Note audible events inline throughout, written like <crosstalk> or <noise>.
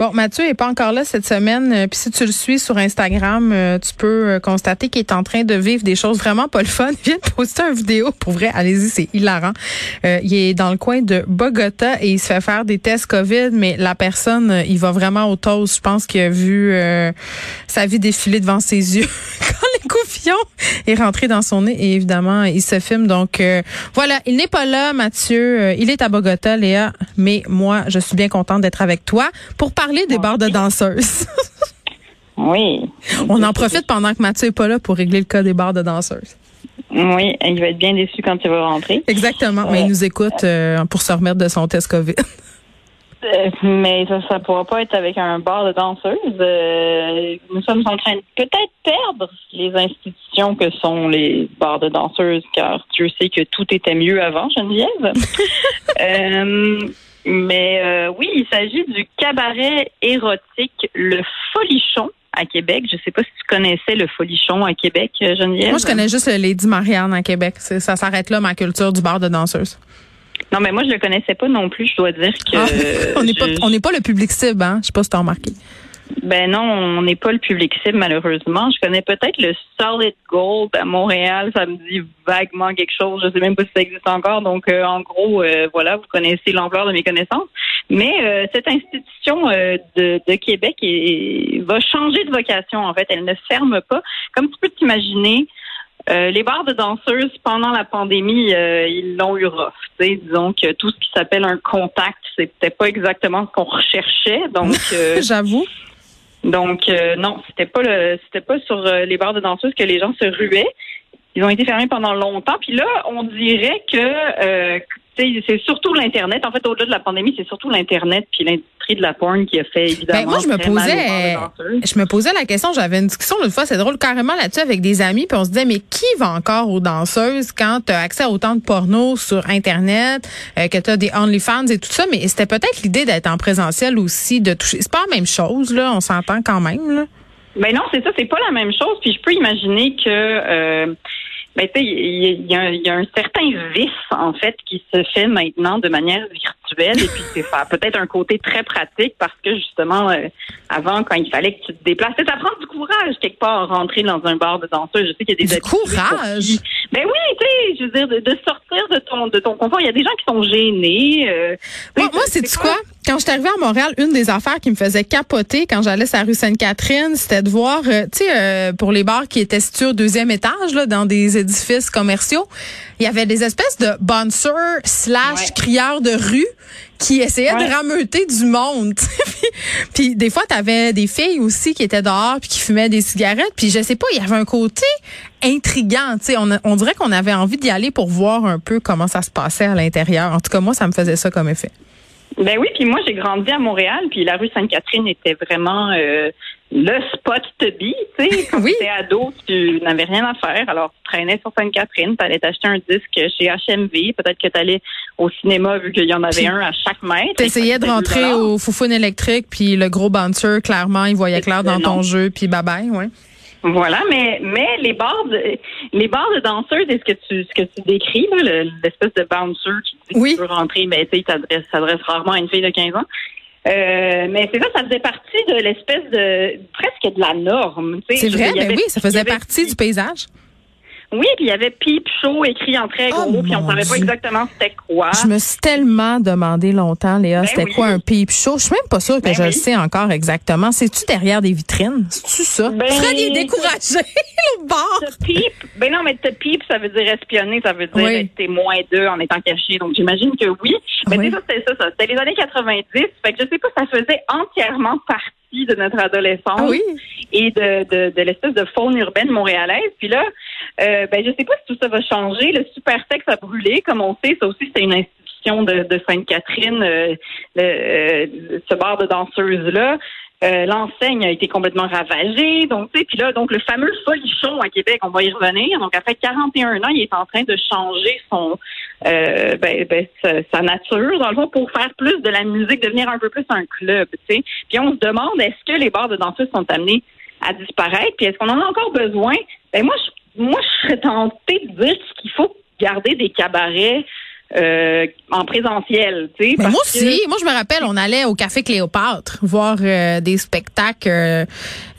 Bon, Mathieu est pas encore là cette semaine. euh, Puis si tu le suis sur Instagram, euh, tu peux euh, constater qu'il est en train de vivre des choses vraiment pas le fun. <laughs> Il vient de poster une vidéo. Pour vrai, allez-y, c'est hilarant. Euh, il est dans le coin de Bogota et il se fait faire des tests COVID, mais la personne, il va vraiment au toast. Je pense qu'il a vu euh, sa vie défiler devant ses <laughs> yeux l'écoufillon est rentré dans son nez. Et évidemment, il se filme. Donc euh, voilà, il n'est pas là, Mathieu. Euh, il est à Bogota, Léa. Mais moi, je suis bien contente d'être avec toi pour parler des bars de danseuses. <laughs> Oui. On en profite pendant que Mathieu est pas là pour régler le cas des bars de danseuses. Oui, il va être bien déçu quand il va rentrer. Exactement. Mais il nous écoute euh, pour se remettre de son test COVID. <laughs> Euh, mais ça ne pourra pas être avec un bar de danseuses. Euh, nous sommes en train de peut-être perdre les institutions que sont les bars de danseuses, car Dieu sait que tout était mieux avant, Geneviève. <laughs> Euh, mais euh, oui, il s'agit du cabaret érotique Le Folichon à Québec. Je ne sais pas si tu connaissais Le Folichon à Québec, euh, Geneviève. Moi, je connais juste le Lady Marianne à Québec. Ça s'arrête là, ma culture du bar de danseuses. Non, mais moi, je le connaissais pas non plus. Je dois dire que... Ah, <laughs> on n'est pas, je- on n'est pas le public cible, hein? Je sais pas si t'as remarqué. Ben non, on n'est pas le public cible, malheureusement. Je connais peut-être le Solid Gold à Montréal. Ça me dit vaguement quelque chose. Je sais même pas si ça existe encore. Donc, euh, en gros, euh, voilà, vous connaissez l'ampleur de mes connaissances. Mais euh, cette institution de, de Québec est- va changer de vocation, en fait. Elle ne ferme pas. Comme tu peux t'imaginer, euh, les bars de danseuses, pendant la pandémie, euh, ils l'ont eu rough. Disons que tout ce qui s'appelle un contact, c'était pas exactement ce qu'on recherchait. Donc, <laughs> euh, J'avoue. donc non, c'était pas le c'était pas sur les bars de danseuses que les gens se ruaient. Ils ont été fermés pendant longtemps. Puis là, on dirait que c'est surtout l'internet. En fait, au-delà de la pandémie, c'est surtout l'internet puis l'industrie de la porn qui a fait évidemment. Ben, moi, je me posais, danseuses. je me posais la question, j'avais une discussion l'autre fois, c'est drôle, carrément là-dessus avec des amis, puis on se disait, mais qui va encore aux danseuses quand tu as accès à autant de porno sur Internet, euh, que tu as des OnlyFans et tout ça, mais c'était peut-être l'idée d'être en présentiel aussi, de toucher. C'est pas la même chose, là, on s'entend quand même, là. Ben non, c'est ça, c'est pas la même chose. Puis je peux imaginer que euh, ben, tu sais, il y, y a un- il y a un certain vice, en fait, qui se fait maintenant de manière virtuelle. Et puis, c'est peut-être un côté très pratique parce que, justement, euh, avant, quand il fallait que tu te déplaces, ça prend du courage, quelque part, rentrer dans un bar de danseuse. Je sais qu'il y a des Du courage? Ben oui, tu sais, je veux dire, de, de sortir de ton, de ton confort. Il y a des gens qui sont gênés. euh, Moi, sais, moi c'est tu quoi? Quand je suis arrivée à Montréal, une des affaires qui me faisait capoter quand j'allais sur la rue Sainte-Catherine, c'était de voir, euh, tu sais, euh, pour les bars qui étaient situés au deuxième étage, là, dans des édifices commerciaux, il y avait des espèces de bouncers slash Ouais. crieurs de rue qui essayaient Ouais. de rameuter du monde. <laughs> puis, puis des fois, t'avais des filles aussi qui étaient dehors puis qui fumaient des cigarettes. Puis je sais pas, il y avait un côté intriguant. Tu sais, on, a- on dirait qu'on avait envie d'y aller pour voir un peu comment ça se passait à l'intérieur. En tout cas, moi, ça me faisait ça comme effet. Ben oui, puis moi j'ai grandi à Montréal, puis la rue Sainte-Catherine était vraiment euh, le spot to be, tu sais. <laughs> Quand Oui. tu étais ado, tu n'avais rien à faire, alors tu traînais sur Sainte-Catherine, tu allais t'acheter un disque chez HMV, peut-être que tu allais au cinéma vu qu'il y en avait Puis, un à chaque mètre. T'essayais de rentrer au foufoune électrique, puis le gros bouncer, clairement, il voyait clair dans ton non. jeu, puis bye bye, ouais. Voilà, mais mais les bars de, les bars de danseuses, est ce que tu ce que tu décris là, le- l'espèce de bouncer qui dit Oui. que tu peux rentrer, mais tu sais, s'adresse rarement à une fille de 15 ans. Euh, mais c'est ça, ça faisait partie de l'espèce de presque de la norme. C'est veux vrai, mais avait- oui, ça faisait avait- partie du paysage. Oui, puis il y avait Peep Show écrit en très Oh, gros, puis on mon savait pas exactement c'était quoi. Je me suis tellement demandé longtemps, Léa, Ben c'était oui. quoi un peep show? Je suis même pas sûre que Ben je le sais encore exactement. C'est-tu derrière des vitrines? C'est-tu ça? Ben, Fred, il est découragé, <laughs> le. Te peep, ben non, mais te peep, ça veut dire espionner, ça veut dire Oui. rester moins d'eux en étant caché. Donc j'imagine que oui. Mais c'est ça, c'était ça, ça. C'était les années 90. Fait que je sais pas, ça faisait entièrement partie de notre adolescence Ah oui? et de, de, de l'espèce de faune urbaine montréalaise. Puis là, euh, ben je sais pas si tout ça va changer. Le super sexe a brûlé, comme on sait. Ça aussi, c'était une institution de, de Sainte-Catherine, euh, euh, ce bar de danseuses là. Euh, L'enseigne a été complètement ravagée. Donc, tu sais, puis là, donc le fameux folichon à Québec, on va y revenir. Donc, après 41 ans, il est en train de changer son euh, ben, ben, sa, nature, dans le fond, pour faire plus de la musique, devenir un peu plus un club, tu sais. Puis on se demande, est-ce que les bars de danseuses sont amenés à disparaître? Puis est-ce qu'on en a encore besoin? Ben moi, je, moi, je serais tentée de dire qu'il faut garder des cabarets euh, en présentiel, tu sais. Mais moi que- aussi, moi je me rappelle, on allait au Café Cléopâtre voir euh, des spectacles. euh,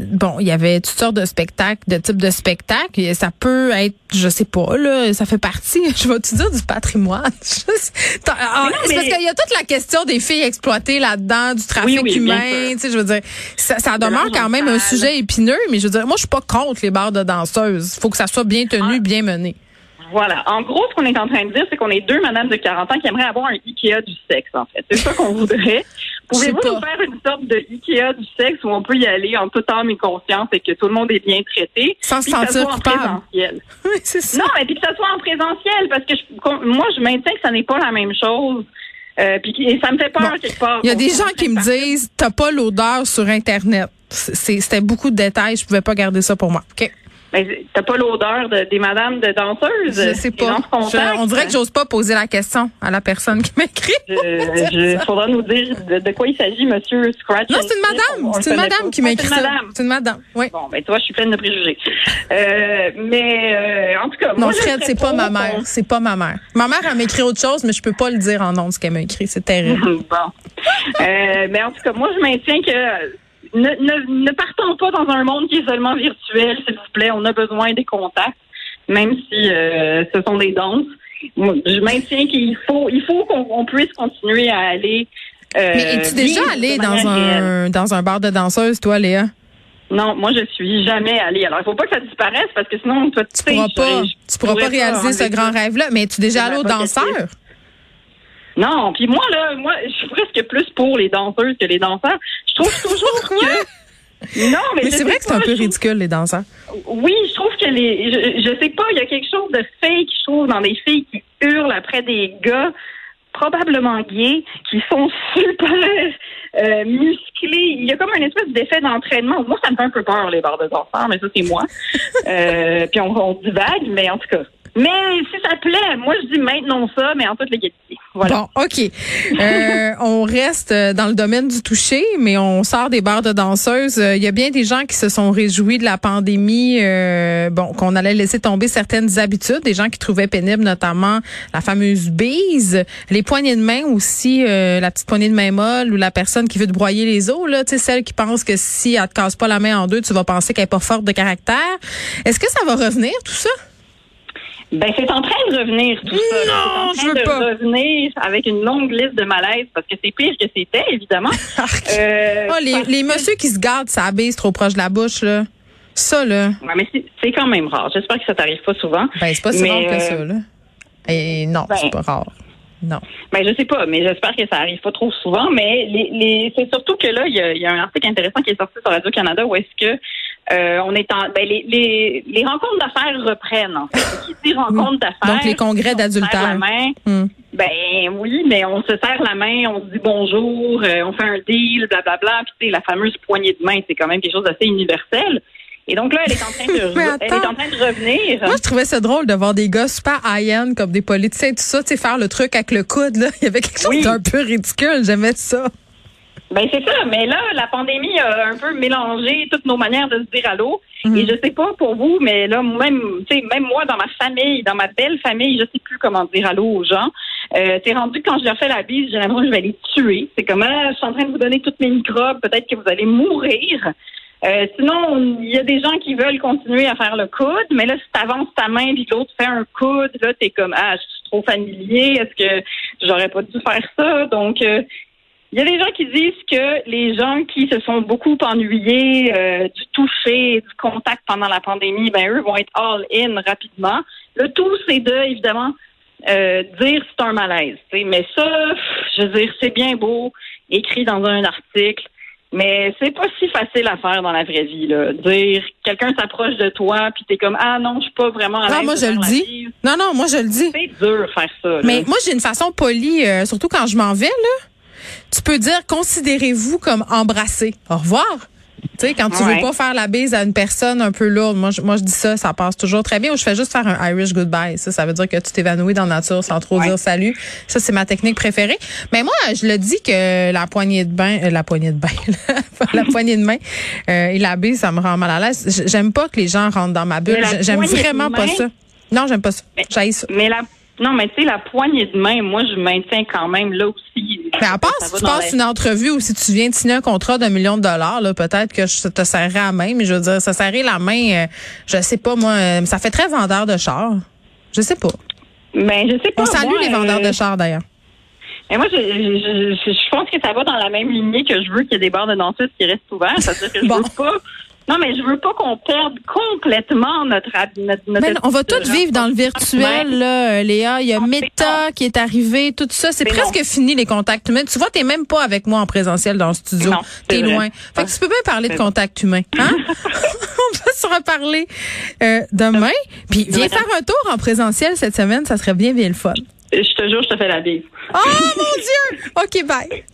bon, il y avait toutes sortes de spectacles, de types de spectacles. Et ça peut être, je sais pas, là, ça fait partie, <laughs> je vais te dire, du patrimoine. <laughs> Mais parce qu'il y a toute la question des filles exploitées là-dedans, du trafic Oui, oui, bien humain. Tu sais, je veux dire, ça, ça demeure quand même un sujet épineux, mais je veux dire, moi je suis pas contre les bars de danseuses. Faut que ça soit bien tenu, Ah. bien mené. Voilà. En gros, ce qu'on est en train de dire, c'est qu'on est deux madames de 40 ans qui aimeraient avoir un Ikea du sexe, en fait. C'est ça qu'on voudrait. <laughs> Pouvez-vous nous faire une sorte de Ikea du sexe où on peut y aller en toute âme et conscience et que tout le monde est bien traité? Sans se sentir soit en présentiel? <laughs> Oui, c'est ça. Non, mais puis que ça soit en présentiel, parce que je- moi, je maintiens que ça n'est pas la même chose. Euh, puis et ça me fait peur Bon. quelque part. Il y a des gens en qui me disent t'as pas l'odeur sur internet. C'était beaucoup de détails, je pouvais pas garder ça pour moi. OK. Mais t'as pas l'odeur de- des madames de danseuses? Je sais pas. Je- on dirait que j'ose pas poser la question à la personne qui m'écrit. Je, <laughs> faudra nous dire de, de quoi il s'agit, monsieur Scratch. Non, c'est une madame. C'est une madame pas. qui m'écrit ça. une madame. C'est une madame. Oui. Bon, ben, tu vois, je suis pleine de préjugés. Euh, mais, euh, en tout cas, Non, moi, Fred, c'est pas ma mère. C'est pas ma mère. Ma mère, elle m'écrit autre chose, mais je peux pas le dire en nom ce qu'elle m'a écrit. C'est <laughs> terrible. bon. Euh, mais en tout cas, moi, je maintiens que ne, ne, ne partons pas dans un monde qui est seulement virtuel, s'il vous plaît. On a besoin des contacts, même si euh, ce sont des danses. Je maintiens qu'il faut, il faut qu'on on puisse continuer à aller. euh, mais es-tu déjà allée dans réelle. un, dans un bar de danseuse, toi, Léa? Non, moi je suis jamais allée. Alors il faut pas que ça disparaisse parce que sinon toi tu pourras pas, tu pourras pas réaliser ce grand rêve-là. Mais es-tu déjà allée au ma danseur? vocation. Non, puis moi là, moi je suis presque plus pour les danseuses que les danseurs. Je trouve toujours que non, mais, c'est vrai que c'est un peu ridicule, les danseurs. Oui, je trouve que les je, je sais pas, il y a quelque chose de fake, je trouve dans des filles qui hurlent après des gars probablement gays qui sont super euh, musclés. Il y a comme une espèce d'effet d'entraînement. Moi, ça me fait un peu peur, les barres de danseurs, mais ça, c'est moi. Euh, puis on, on divague, mais en tout cas. Mais si ça plaît, moi, je dis maintenons ça, mais en toute légalité. Voilà. Bon, OK. Euh, <laughs> on reste euh, dans le domaine du toucher, mais on sort des bars de danseuses. Euh, Il y a bien des gens qui se sont réjouis de la pandémie, bon, qu'on allait laisser tomber certaines habitudes, des gens qui trouvaient pénible notamment la fameuse bise, les poignées de main aussi, la petite poignée de main molle ou la personne qui veut te broyer les os, là, tu sais, celle qui pense que si elle te casse pas la main en deux, tu vas penser qu'elle est pas forte de caractère. Est-ce que ça va revenir, tout ça? Ben, c'est en train de revenir, tout ça. Non, c'est je en veux train pas. de revenir avec une longue liste de malaises parce que c'est pire que c'était, évidemment. <laughs> Euh, Oh, les, les que- messieurs qui se gardent sa bise trop proche de la bouche, là. Ça, là. Ouais, mais c'est- c'est quand même rare. J'espère que ça t'arrive pas souvent. Ben, c'est pas si rare que euh, ça, là. Et non, ben- c'est pas rare. Non. Ben, je sais pas, mais j'espère que ça arrive pas trop souvent. Mais les, les, c'est surtout que là, il y a, il y a un article intéressant qui est sorti sur Radio-Canada où est-ce que euh, on est en. Ben, les, les, les rencontres d'affaires reprennent, en fait. Qui dit rencontres d'affaires. Donc, les congrès d'adultère. la main. Hum. Ben oui, mais on se serre la main, on se dit bonjour, euh, on fait un deal, blablabla. Puis tu sais, la fameuse poignée de main, c'est quand même quelque chose d'assez universel. Et donc là, elle est en train de, <laughs> elle est en train de revenir. Moi, je trouvais ça drôle de voir des gars super high-end comme des politiciens, tout ça, tu sais, faire le truc avec le coude, là. <laughs> Il y avait quelque chose Oui. d'un peu ridicule. J'aimais ça. Ben c'est ça, mais là, la pandémie a un peu mélangé toutes nos manières de se dire allô. Mhm. Et je sais pas pour vous, mais là, même, tu sais, même moi, dans ma famille, dans ma belle famille, je sais plus comment dire allô aux gens. Euh, T'es rendu quand je leur fais la bise, j'ai l'impression que je vais les tuer. C'est comme, ah, je suis en train de vous donner toutes mes microbes, peut-être que vous allez mourir. Euh, sinon, il y a des gens qui veulent continuer à faire le coude, mais là, si t'avances ta main puis l'autre fait un coude, là, t'es comme, ah, je suis trop familier, est-ce que j'aurais pas dû faire ça? Donc, euh, il y a des gens qui disent que les gens qui se sont beaucoup ennuyés euh, du toucher, du contact pendant la pandémie, ben eux vont être all in rapidement. Le tout, c'est de évidemment euh, dire c'est un malaise. tu sais. Mais ça, pff, je veux dire, c'est bien beau, écrit dans un article, mais c'est pas si facile à faire dans la vraie vie. Là. Dire quelqu'un s'approche de toi, puis t'es comme ah non, je suis pas vraiment à Non, moi je le dis. Non, non, moi je le dis. C'est dur faire ça. là. Mais moi, j'ai une façon polie, euh, surtout quand je m'en vais, là. Tu peux dire, considérez-vous comme embrassé. Au revoir. Tu sais, quand tu Ouais. veux pas faire la bise à une personne un peu lourde, moi je, moi je dis ça, ça passe toujours très bien. Ou je fais juste faire un Irish goodbye. Ça, ça veut dire que tu t'évanouis dans la nature sans trop Ouais. dire salut. Ça, c'est ma technique préférée. Mais moi, je le dis que la poignée de bain, euh, la poignée de bain, <laughs> la poignée de main euh, et la bise, ça me rend mal à l'aise. J'aime pas que les gens rentrent dans ma bulle. J'aime vraiment pas ça. Non, j'aime pas ça. Mais- ça. Mais la non, mais tu sais, la poignée de main, moi, je maintiens quand même là aussi. Mais à part si tu passes la- une entrevue ou si tu viens de signer un contrat d'un million de dollars, là, peut-être que je te serrerai la main, mais je veux dire, ça serrer la main, euh, je sais pas, moi, euh, ça fait très vendeur de char. Je sais pas. Mais je sais pas. On salue moi, les vendeurs euh, de chars, d'ailleurs. Mais moi, je, je, je, je pense que ça va dans la même lignée que je veux qu'il y ait des bars de dentistes qui restent ouverts. C'est-à-dire que je Bon. veux pas. Non, mais je veux pas qu'on perde complètement notre notre, notre Mais non, on va tous notre- vivre dans le virtuel, là, euh, Léa. Il y a mais Meta qui est arrivé, tout ça. C'est presque fini, les contacts humains. Tu vois, t'es même pas avec moi en présentiel dans le studio. T'es loin. Fait que tu peux bien parler de contact humain. Hein? <laughs> <laughs> on va se reparler euh, demain. Puis viens faire un tour en présentiel cette semaine. Ça serait bien, bien le fun. Je te jure, je te fais la bise. Oh mon Dieu! OK, bye.